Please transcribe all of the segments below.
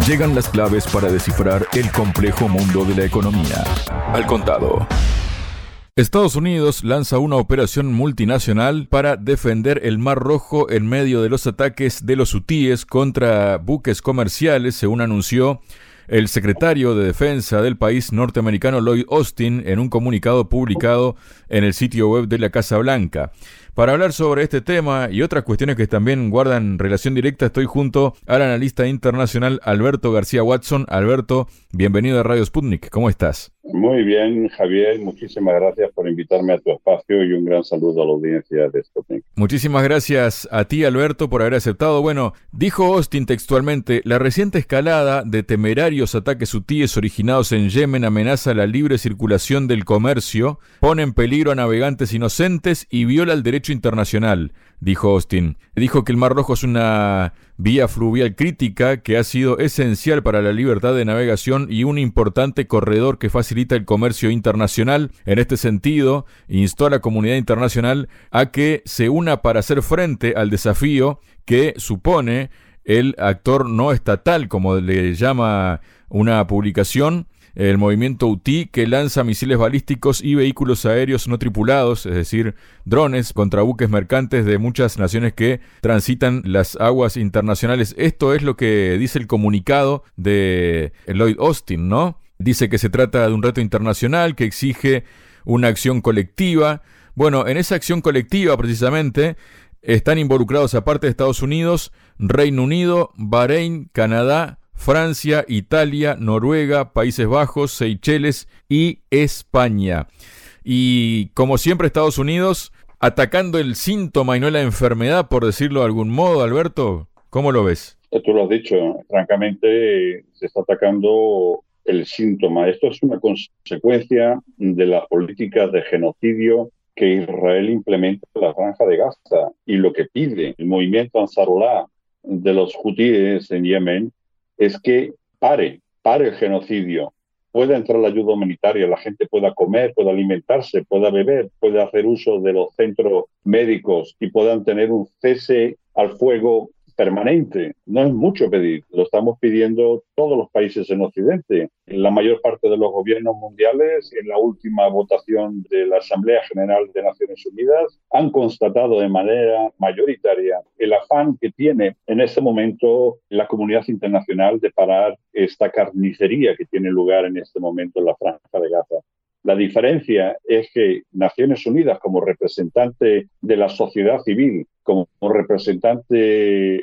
Llegan las claves para descifrar el complejo mundo de la economía. Al contado. Estados Unidos lanza una operación multinacional para defender el Mar Rojo en medio de los ataques de los hutíes contra buques comerciales, según anunció el secretario de Defensa del país norteamericano Lloyd Austin en un comunicado publicado en el sitio web de la Casa Blanca. Para hablar sobre este tema y otras cuestiones que también guardan relación directa, estoy junto al analista internacional Alberto García Watson. Alberto, bienvenido a Radio Sputnik. ¿Cómo estás? Muy bien, Javier. Muchísimas gracias por invitarme a tu espacio y un gran saludo a la audiencia de Sputnik. Muchísimas gracias a ti, Alberto, por haber aceptado. Bueno, dijo Austin textualmente, la reciente escalada de temerarios ataques hutíes originados en Yemen amenaza la libre circulación del comercio, pone en peligro a navegantes inocentes y viola el derecho internacional, dijo Austin. Dijo que el Mar Rojo es una vía fluvial crítica que ha sido esencial para la libertad de navegación y un importante corredor que facilita el comercio internacional. En este sentido, instó a la comunidad internacional a que se una para hacer frente al desafío que supone el actor no estatal, como le llama una publicación, el movimiento UTI que lanza misiles balísticos y vehículos aéreos no tripulados, es decir, drones contra buques mercantes de muchas naciones que transitan las aguas internacionales. Esto es lo que dice el comunicado de Lloyd Austin, ¿no? Dice que se trata de un reto internacional que exige una acción colectiva. Bueno, en esa acción colectiva precisamente están involucrados aparte de Estados Unidos, Reino Unido, Bahrein, Canadá, Francia, Italia, Noruega, Países Bajos, Seychelles y España. Y como siempre Estados Unidos atacando el síntoma y no la enfermedad, por decirlo de algún modo, Alberto, ¿cómo lo ves? Tú lo has dicho, francamente se está atacando el síntoma. Esto es una consecuencia de las políticas de genocidio que Israel implementa en la franja de Gaza y lo que pide el movimiento Ansarullah de los hutíes en Yemen es que pare, pare el genocidio, pueda entrar la ayuda humanitaria, la gente pueda comer, pueda alimentarse, pueda beber, pueda hacer uso de los centros médicos y puedan tener un cese al fuego permanente. No es mucho pedir, lo estamos pidiendo todos los países en Occidente. La mayor parte de los gobiernos mundiales, en la última votación de la Asamblea General de Naciones Unidas, han constatado de manera mayoritaria el afán que tiene en este momento la comunidad internacional de parar esta carnicería que tiene lugar en este momento en la franja de Gaza. La diferencia es que Naciones Unidas, como representante de la sociedad civil, como representante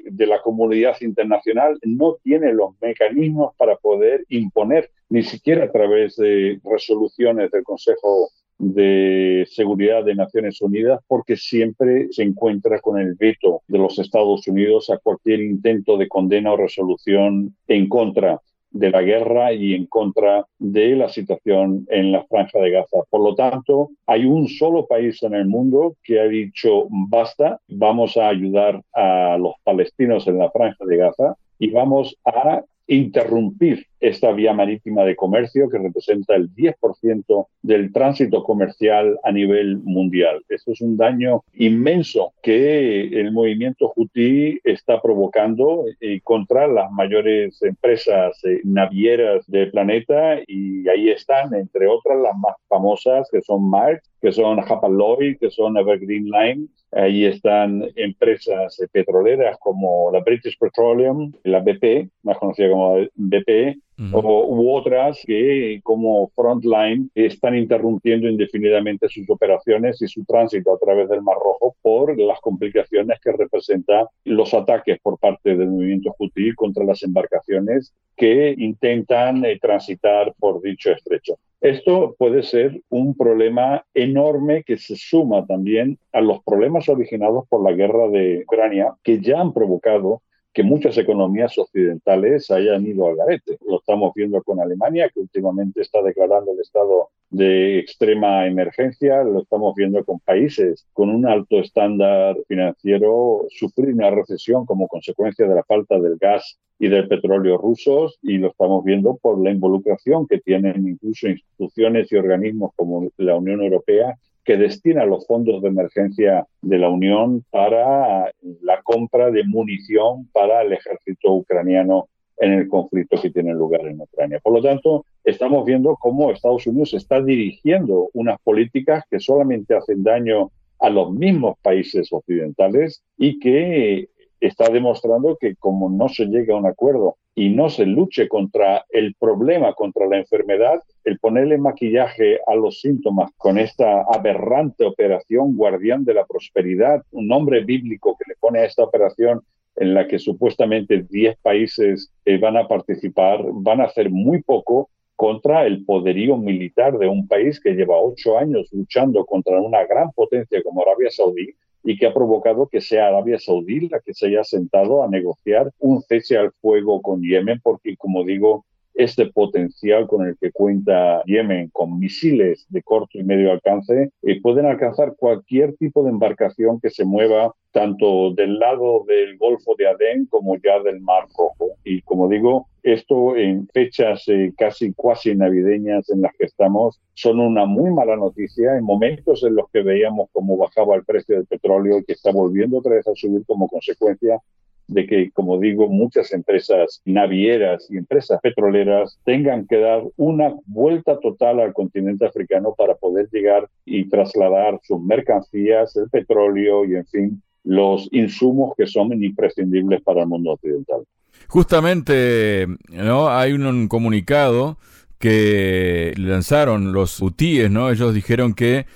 de la comunidad internacional, no tiene los mecanismos para poder imponer, ni siquiera a través de resoluciones del Consejo de Seguridad de Naciones Unidas, porque siempre se encuentra con el veto de los Estados Unidos a cualquier intento de condena o resolución en contra de la guerra y en contra de la situación en la franja de Gaza. Por lo tanto, hay un solo país en el mundo que ha dicho basta, vamos a ayudar a los palestinos en la franja de Gaza y vamos a interrumpir esta vía marítima de comercio que representa el 10% del tránsito comercial a nivel mundial. Esto es un daño inmenso que el movimiento Houthi está provocando eh, contra las mayores empresas eh, navieras del planeta y ahí están, entre otras, las más famosas que son Mark, que son Hapag-Lloyd, que son Evergreen Line. Ahí están empresas eh, petroleras como la British Petroleum, la BP, más conocida como BP, o, u otras que como Frontline están interrumpiendo indefinidamente sus operaciones y su tránsito a través del Mar Rojo por las complicaciones que representan los ataques por parte del movimiento Houthi contra las embarcaciones que intentan eh, transitar por dicho estrecho. Esto puede ser un problema enorme que se suma también a los problemas originados por la guerra de Ucrania, que ya han provocado que muchas economías occidentales hayan ido al garete. Lo estamos viendo con Alemania, que últimamente está declarando el estado de extrema emergencia, lo estamos viendo con países con un alto estándar financiero sufrir una recesión como consecuencia de la falta del gas y del petróleo rusos y lo estamos viendo por la involucración que tienen incluso instituciones y organismos como la Unión Europea que destina los fondos de emergencia de la Unión para la compra de munición para el ejército ucraniano en el conflicto que tiene lugar en Ucrania. Por lo tanto, estamos viendo cómo Estados Unidos está dirigiendo unas políticas que solamente hacen daño a los mismos países occidentales y que está demostrando que como no se llega a un acuerdo y no se luche contra el problema, contra la enfermedad, el ponerle maquillaje a los síntomas con esta aberrante operación guardián de la prosperidad, un nombre bíblico que le pone a esta operación en la que supuestamente 10 países eh, van a participar, van a hacer muy poco contra el poderío militar de un país que lleva ocho años luchando contra una gran potencia como Arabia Saudí y que ha provocado que sea Arabia Saudí la que se haya sentado a negociar un cese al fuego con Yemen, porque, como digo, este potencial con el que cuenta Yemen con misiles de corto y medio alcance eh, pueden alcanzar cualquier tipo de embarcación que se mueva tanto del lado del Golfo de Adén como ya del Mar Rojo. Y como digo, esto en fechas eh, casi cuasi navideñas en las que estamos son una muy mala noticia en momentos en los que veíamos cómo bajaba el precio del petróleo y que está volviendo otra vez a subir como consecuencia de que, como digo, muchas empresas navieras y empresas petroleras tengan que dar una vuelta total al continente africano para poder llegar y trasladar sus mercancías, el petróleo y, en fin, los insumos que son imprescindibles para el mundo occidental. Justamente, ¿no? Hay un, comunicado que lanzaron los hutíes, ¿no? Ellos dijeron que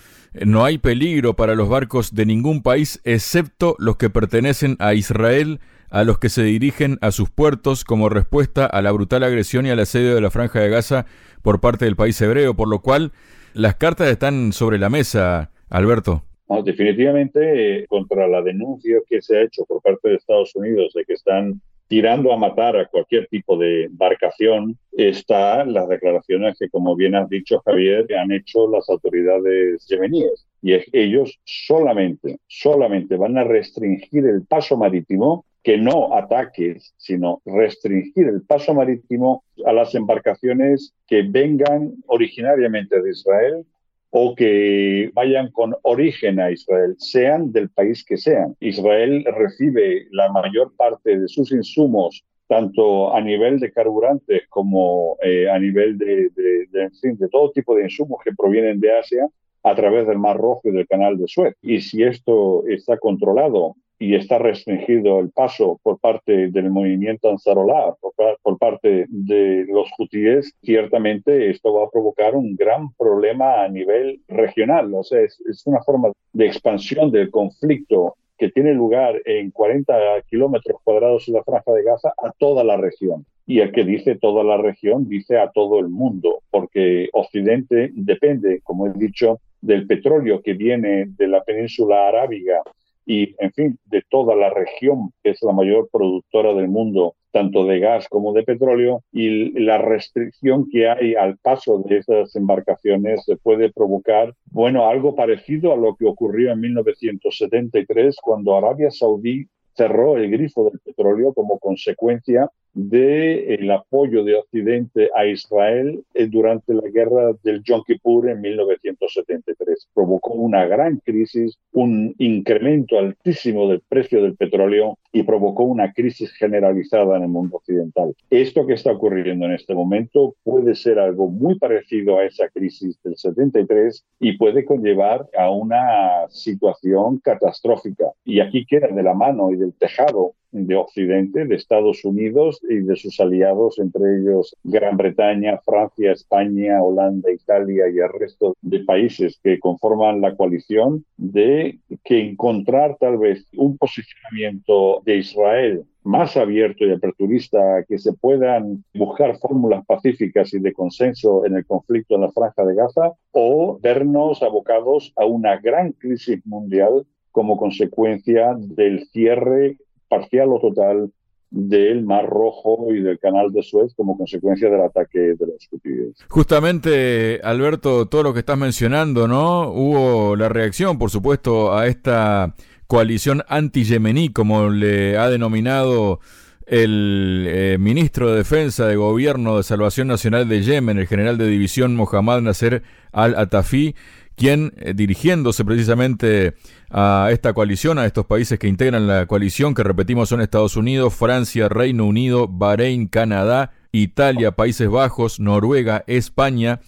no hay peligro para los barcos de ningún país excepto los que pertenecen a Israel a los que se dirigen a sus puertos como respuesta a la brutal agresión y al asedio de la franja de Gaza por parte del país hebreo, por lo cual las cartas están sobre la mesa, Alberto. definitivamente, eh, contra la denuncia que se ha hecho por parte de Estados Unidos de que están tirando a matar a cualquier tipo de embarcación, están las declaraciones que, como bien has dicho, Javier, han hecho las autoridades yemeníes. Y ellos solamente, solamente van a restringir el paso marítimo que no ataques, sino restringir el paso marítimo a las embarcaciones que vengan originariamente de Israel o que vayan con origen a Israel, sean del país que sean. Israel recibe la mayor parte de sus insumos, tanto a nivel de carburantes como eh, a nivel de, de, de todo tipo de insumos que provienen de Asia, a través del Mar Rojo y del Canal de Suez. Y si esto está controlado y está restringido el paso por parte del movimiento Ansarolá, por, parte de los hutíes, ciertamente esto va a provocar un gran problema a nivel regional. O sea, es, una forma de expansión del conflicto que tiene lugar en 40 kilómetros cuadrados en la franja de Gaza a toda la región. Y el que dice toda la región dice a todo el mundo, porque Occidente depende, como he dicho, del petróleo que viene de la península arábiga y, en fin, de toda la región, que es la mayor productora del mundo, tanto de gas como de petróleo, y la restricción que hay al paso de esas embarcaciones se puede provocar, bueno, algo parecido a lo que ocurrió en 1973, cuando Arabia Saudí cerró el grifo del petróleo como consecuencia del apoyo de Occidente a Israel eh, durante la guerra del Yom Kippur en 1973. Provocó una gran crisis, un incremento altísimo del precio del petróleo y provocó una crisis generalizada en el mundo occidental. Esto que está ocurriendo en este momento puede ser algo muy parecido a esa crisis del 73 y puede conllevar a una situación catastrófica. Y aquí queda de la mano y del tejado de Occidente, de Estados Unidos y de sus aliados, entre ellos Gran Bretaña, Francia, España, Holanda, Italia y el resto de países que conforman la coalición, de que encontrar tal vez un posicionamiento de Israel más abierto y aperturista, que se puedan buscar fórmulas pacíficas y de consenso en el conflicto en la franja de Gaza, o vernos abocados a una gran crisis mundial como consecuencia del cierre parcial o total del Mar Rojo y del Canal de Suez como consecuencia del ataque de los hutíes. Justamente, Alberto, todo lo que estás mencionando, ¿no? Hubo la reacción, por supuesto, a esta coalición anti-yemení, como le ha denominado el eh, ministro de Defensa de Gobierno de Salvación Nacional de Yemen, el general de división Mohammad Nasser al-Atafi, quien, eh, dirigiéndose precisamente a esta coalición, a estos países que integran la coalición, que repetimos son Estados Unidos, Francia, Reino Unido, Bahrein, Canadá, Italia, Países Bajos, Noruega, España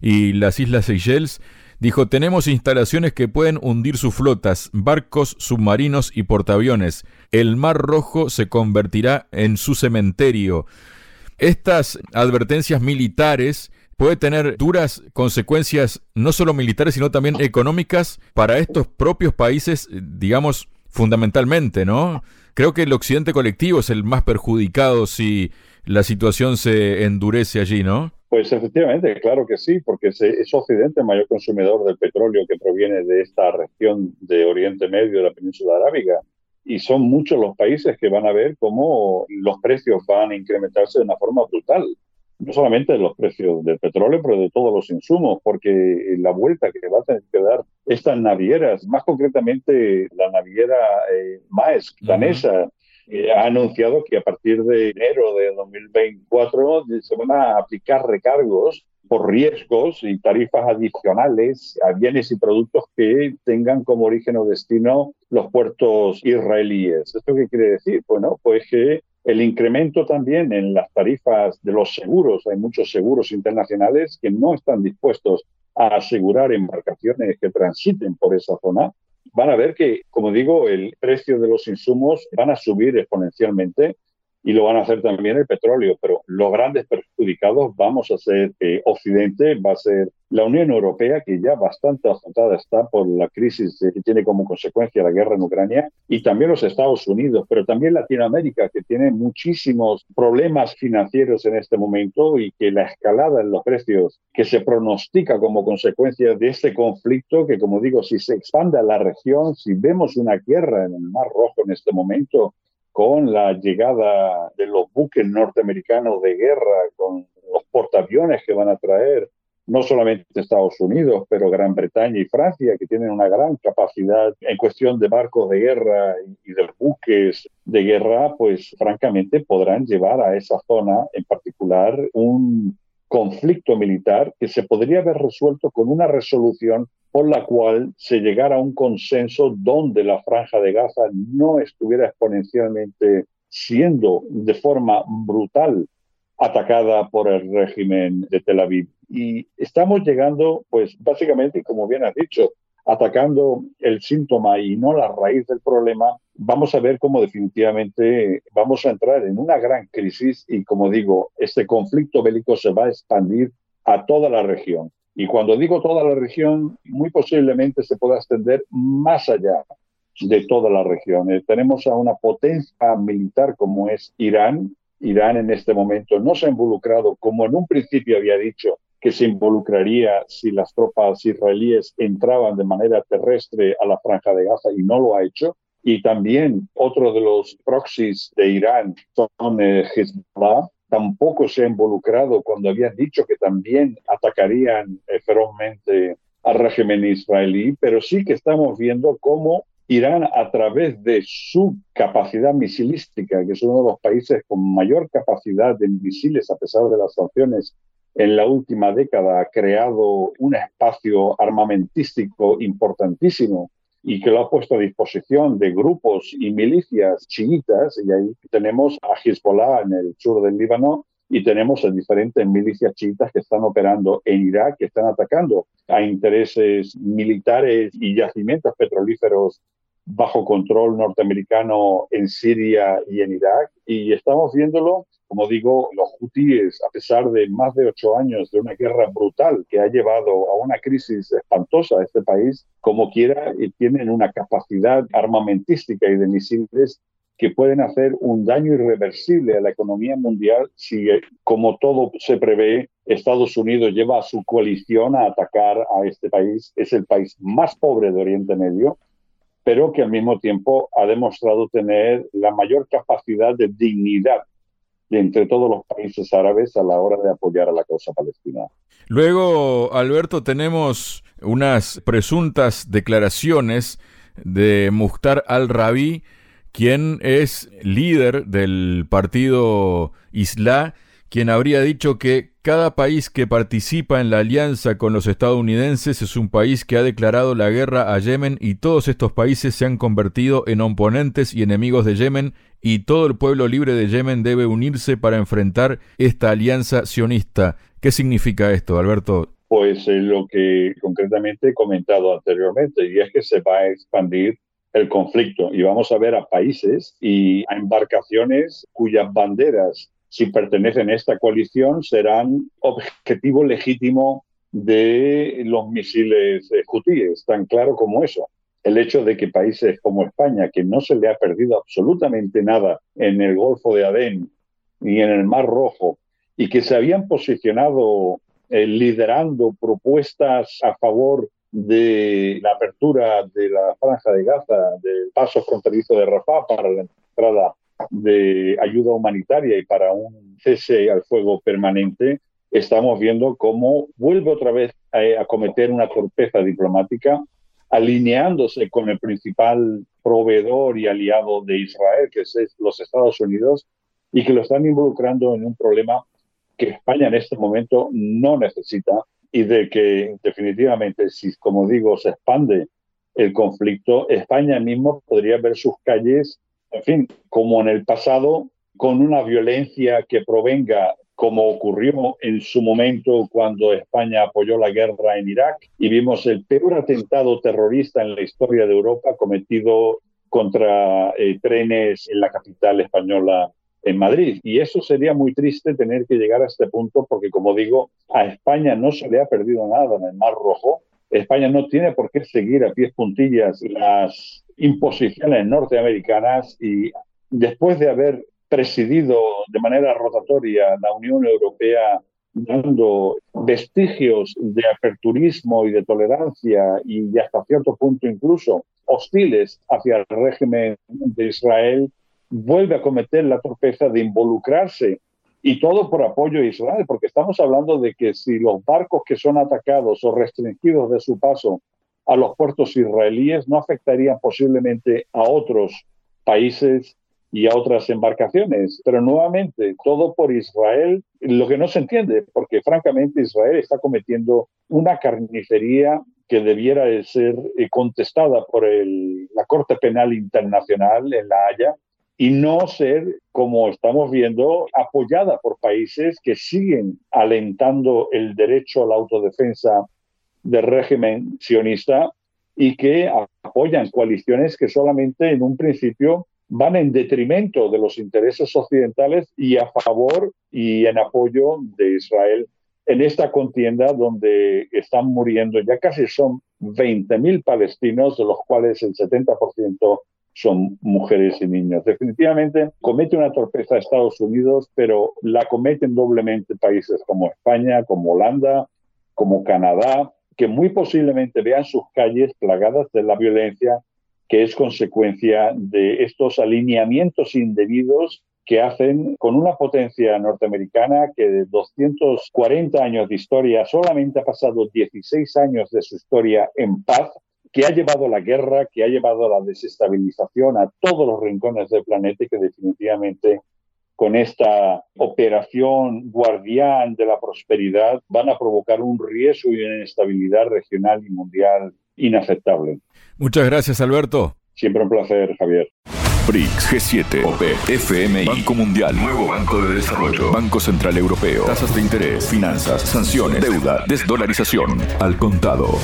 y las Islas Seychelles, dijo, tenemos instalaciones que pueden hundir sus flotas, barcos, submarinos y portaaviones. El Mar Rojo se convertirá en su cementerio. Estas advertencias militares puede tener duras consecuencias no solo militares, sino también económicas para estos propios países, digamos, fundamentalmente, ¿no? Creo que el occidente colectivo es el más perjudicado si la situación se endurece allí, ¿no? Pues efectivamente, claro que sí, porque es, Occidente el mayor consumidor del petróleo que proviene de esta región de Oriente Medio, de la península arábiga. Y son muchos los países que van a ver cómo los precios van a incrementarse de una forma brutal no solamente de los precios del petróleo, pero de todos los insumos, porque la vuelta que va a tener que dar estas navieras, más concretamente la naviera eh, Maersk, danesa, eh, ha anunciado que a partir de enero de 2024 se van a aplicar recargos por riesgos y tarifas adicionales a bienes y productos que tengan como origen o destino los puertos israelíes. ¿Esto qué quiere decir? Bueno, pues que el incremento también en las tarifas de los seguros, hay muchos seguros internacionales que no están dispuestos a asegurar embarcaciones que transiten por esa zona. Van a ver que, como digo, el precio de los insumos van a subir exponencialmente y lo van a hacer también el petróleo, pero los grandes perjudicados vamos a ser eh, Occidente, va a ser la Unión Europea, que ya bastante afectada está por la crisis que tiene como consecuencia la guerra en Ucrania, y también los Estados Unidos, pero también Latinoamérica, que tiene muchísimos problemas financieros en este momento y que la escalada en los precios que se pronostica como consecuencia de este conflicto, que como digo, si se expande a la región, si vemos una guerra en el Mar Rojo en este momento, con la llegada de los buques norteamericanos de guerra, con los portaaviones que van a traer no solamente Estados Unidos, pero Gran Bretaña y Francia, que tienen una gran capacidad en cuestión de barcos de guerra y de buques de guerra, pues francamente podrán llevar a esa zona en particular un conflicto militar que se podría haber resuelto con una resolución por la cual se llegara a un consenso donde la franja de Gaza no estuviera exponencialmente siendo de forma brutal atacada por el régimen de Tel Aviv. Y estamos llegando, pues básicamente, como bien has dicho, atacando el síntoma y no la raíz del problema, vamos a ver cómo definitivamente vamos a entrar en una gran crisis y, como digo, este conflicto bélico se va a expandir a toda la región. Y cuando digo toda la región, muy posiblemente se pueda extender más allá de toda la región. Eh, tenemos a una potencia militar como es Irán. Irán en este momento no se ha involucrado, como en un principio había dicho, que se involucraría si las tropas israelíes entraban de manera terrestre a la franja de Gaza y no lo ha hecho. Y también otro de los proxies de Irán son eh, Hezbollah, tampoco se ha involucrado cuando habían dicho que también atacarían eh, ferozmente al régimen israelí, pero sí que estamos viendo cómo Irán, a través de su capacidad misilística, que es uno de los países con mayor capacidad de misiles a pesar de las sanciones en la última década, ha creado un espacio armamentístico importantísimo y que lo ha puesto a disposición de grupos y milicias chiitas, y ahí tenemos a Hezbollah en el sur del Líbano, y tenemos a diferentes milicias chiitas que están operando en Irak, que están atacando a intereses militares y yacimientos petrolíferos bajo control norteamericano en Siria y en Irak. Y estamos viéndolo, como digo, los hutíes, a pesar de más de ocho años de una guerra brutal que ha llevado a una crisis espantosa a este país, como quiera, tienen una capacidad armamentística y de misiles que pueden hacer un daño irreversible a la economía mundial si, como todo se prevé, Estados Unidos lleva a su coalición a atacar a este país. Es el país más pobre de Oriente Medio pero que al mismo tiempo ha demostrado tener la mayor capacidad de dignidad de entre todos los países árabes a la hora de apoyar a la causa palestina. Luego, Alberto, tenemos unas presuntas declaraciones de Mukhtar al-Rabi, quien es líder del partido Islah, quien habría dicho que cada país que participa en la alianza con los estadounidenses es un país que ha declarado la guerra a Yemen y todos estos países se han convertido en oponentes y enemigos de Yemen y todo el pueblo libre de Yemen debe unirse para enfrentar esta alianza sionista. ¿Qué significa esto, Alberto? Pues es lo que concretamente he comentado anteriormente, y es que se va a expandir el conflicto y vamos a ver a países y a embarcaciones cuyas banderas, si pertenecen a esta coalición, serán objetivo legítimo de los misiles hutíes, tan claro como eso. El hecho de que países como España, que no se le ha perdido absolutamente nada en el Golfo de Adén ni en el Mar Rojo, y que se habían posicionado eh, liderando propuestas a favor de la apertura de la franja de Gaza, del paso fronterizo de Rafah para la entrada de ayuda humanitaria y para un cese al fuego permanente, estamos viendo cómo vuelve otra vez a, cometer una torpeza diplomática, alineándose con el principal proveedor y aliado de Israel, que es los Estados Unidos, y que lo están involucrando en un problema que España en este momento no necesita, y de que definitivamente, si como digo, se expande el conflicto, España mismo podría ver sus calles, en fin, como en el pasado, con una violencia que provenga como ocurrió en su momento cuando España apoyó la guerra en Irak y vimos el peor atentado terrorista en la historia de Europa cometido contra eh, trenes en la capital española en Madrid. Y eso sería muy triste tener que llegar a este punto porque, como digo, a España no se le ha perdido nada en el Mar Rojo. España no tiene por qué seguir a pies puntillas las imposiciones norteamericanas y después de haber presidido de manera rotatoria la Unión Europea dando vestigios de aperturismo y de tolerancia y hasta cierto punto incluso hostiles hacia el régimen de Israel, vuelve a cometer la torpeza de involucrarse y todo por apoyo a Israel, porque estamos hablando de que si los barcos que son atacados o restringidos de su paso a los puertos israelíes no afectarían posiblemente a otros países y a otras embarcaciones. Pero nuevamente, todo por Israel, lo que no se entiende, porque francamente Israel está cometiendo una carnicería que debiera de ser eh, contestada por la Corte Penal Internacional en La Haya, y no ser, como estamos viendo, apoyada por países que siguen alentando el derecho a la autodefensa del régimen sionista y que apoyan coaliciones que solamente en un principio van en detrimento de los intereses occidentales y a favor y en apoyo de Israel en esta contienda donde están muriendo, ya casi son 20.000 palestinos, de los cuales el 70% son mujeres y niños. Definitivamente comete una torpeza Estados Unidos, pero la cometen doblemente países como España, como Holanda, como Canadá, que muy posiblemente vean sus calles plagadas de la violencia que es consecuencia de estos alineamientos indebidos que hacen con una potencia norteamericana que de 240 años de historia solamente ha pasado 16 años de su historia en paz que ha llevado la guerra, que ha llevado la desestabilización a todos los rincones del planeta y que definitivamente con esta operación guardián de la prosperidad van a provocar un riesgo y una inestabilidad regional y mundial inaceptable. Muchas gracias, Alberto. Siempre un placer, Javier. BRICS, G7, OP, FMI, Banco Mundial, Nuevo Banco de Desarrollo, Banco Central Europeo, tasas de interés, finanzas, sanciones, deuda, desdolarización, al contado.